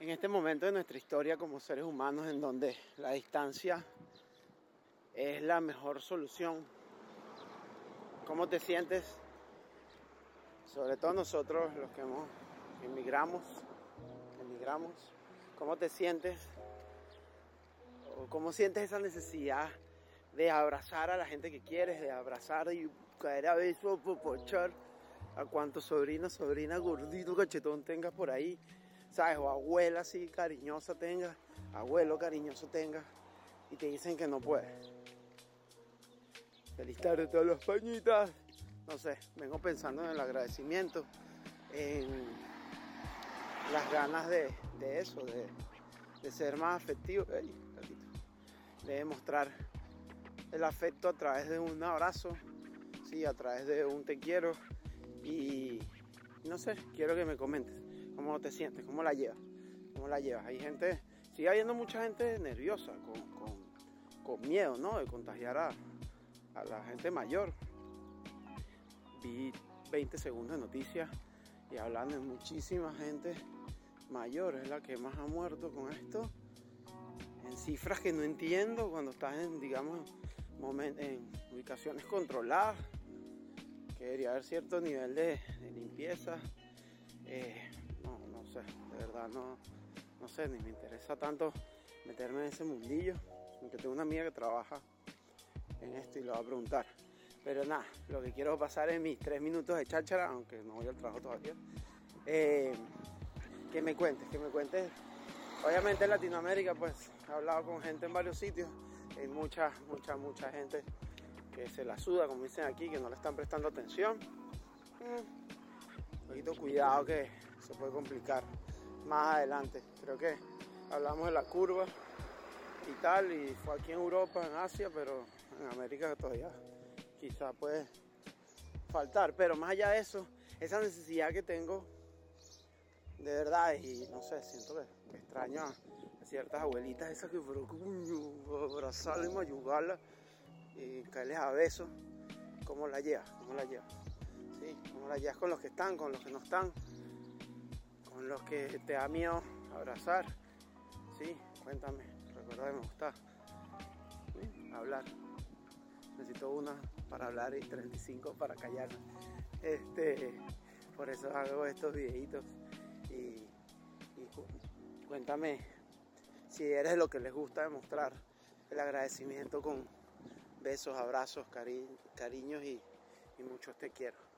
en este momento de nuestra historia como seres humanos en donde la distancia es la mejor solución. ¿Cómo te sientes? Sobre todo nosotros los que hemos, emigramos, emigramos, ¿cómo te sientes? ¿O ¿Cómo sientes esa necesidad de abrazar a la gente que quieres, de abrazar y caer a besos, popochar a cuanto sobrina, sobrina, gordito, cachetón tengas por ahí? ¿Sabes? O abuela así cariñosa tenga, abuelo cariñoso tenga, y te dicen que no puedes. Feliz tarde todas las pañitas. No sé, vengo pensando en el agradecimiento, en las ganas de, eso, de, ser más afectivo, de demostrar el afecto a través de un abrazo, sí, a través de un te quiero y no sé, quiero que me comentes. ¿Cómo te sientes? ¿Cómo la llevas? ¿Cómo la llevas? Hay gente, sigue habiendo mucha gente nerviosa, con, miedo, ¿no? De contagiar a, la gente mayor. Vi 20 segundos de noticias y hablan de muchísima gente mayor, es la que más ha muerto con esto. En cifras que no entiendo cuando estás en, digamos, en ubicaciones controladas, que debería haber cierto nivel de, limpieza. Eh, sé, de verdad no, no sé, ni me interesa tanto meterme en ese mundillo, aunque tengo una amiga que trabaja en esto y lo va a preguntar. Pero nada, lo que quiero pasar es mis tres minutos de cháchara, aunque no voy al trabajo todavía. Eh, que me cuentes, que me cuentes. Obviamente en Latinoamérica pues he hablado con gente en varios sitios, hay mucha, mucha, mucha gente que se la suda, como dicen aquí, que no le están prestando atención. Mm, un poquito cuidado que se puede complicar más adelante. Creo que hablamos de la curva y tal, y fue aquí en Europa, en Asia, pero en América todavía quizá puede faltar. Pero más allá de eso, esa necesidad que tengo de verdad, y no sé, siento que, extraño a ciertas abuelitas esas que fueron abrazarla y mayugarla y caerles a besos. ¿Cómo la llevas? ¿Cómo la llevas? ¿Sí? ¿Cómo la llevas con los que están, con los que no están? Los que te da miedo abrazar. Sí, cuéntame, recuerda que me gusta hablar. Necesito una para hablar y 35 para callar. Este, por eso hago estos videitos y, cuéntame si eres lo que les gusta demostrar el agradecimiento con besos, abrazos, cariños y, y muchos te quiero.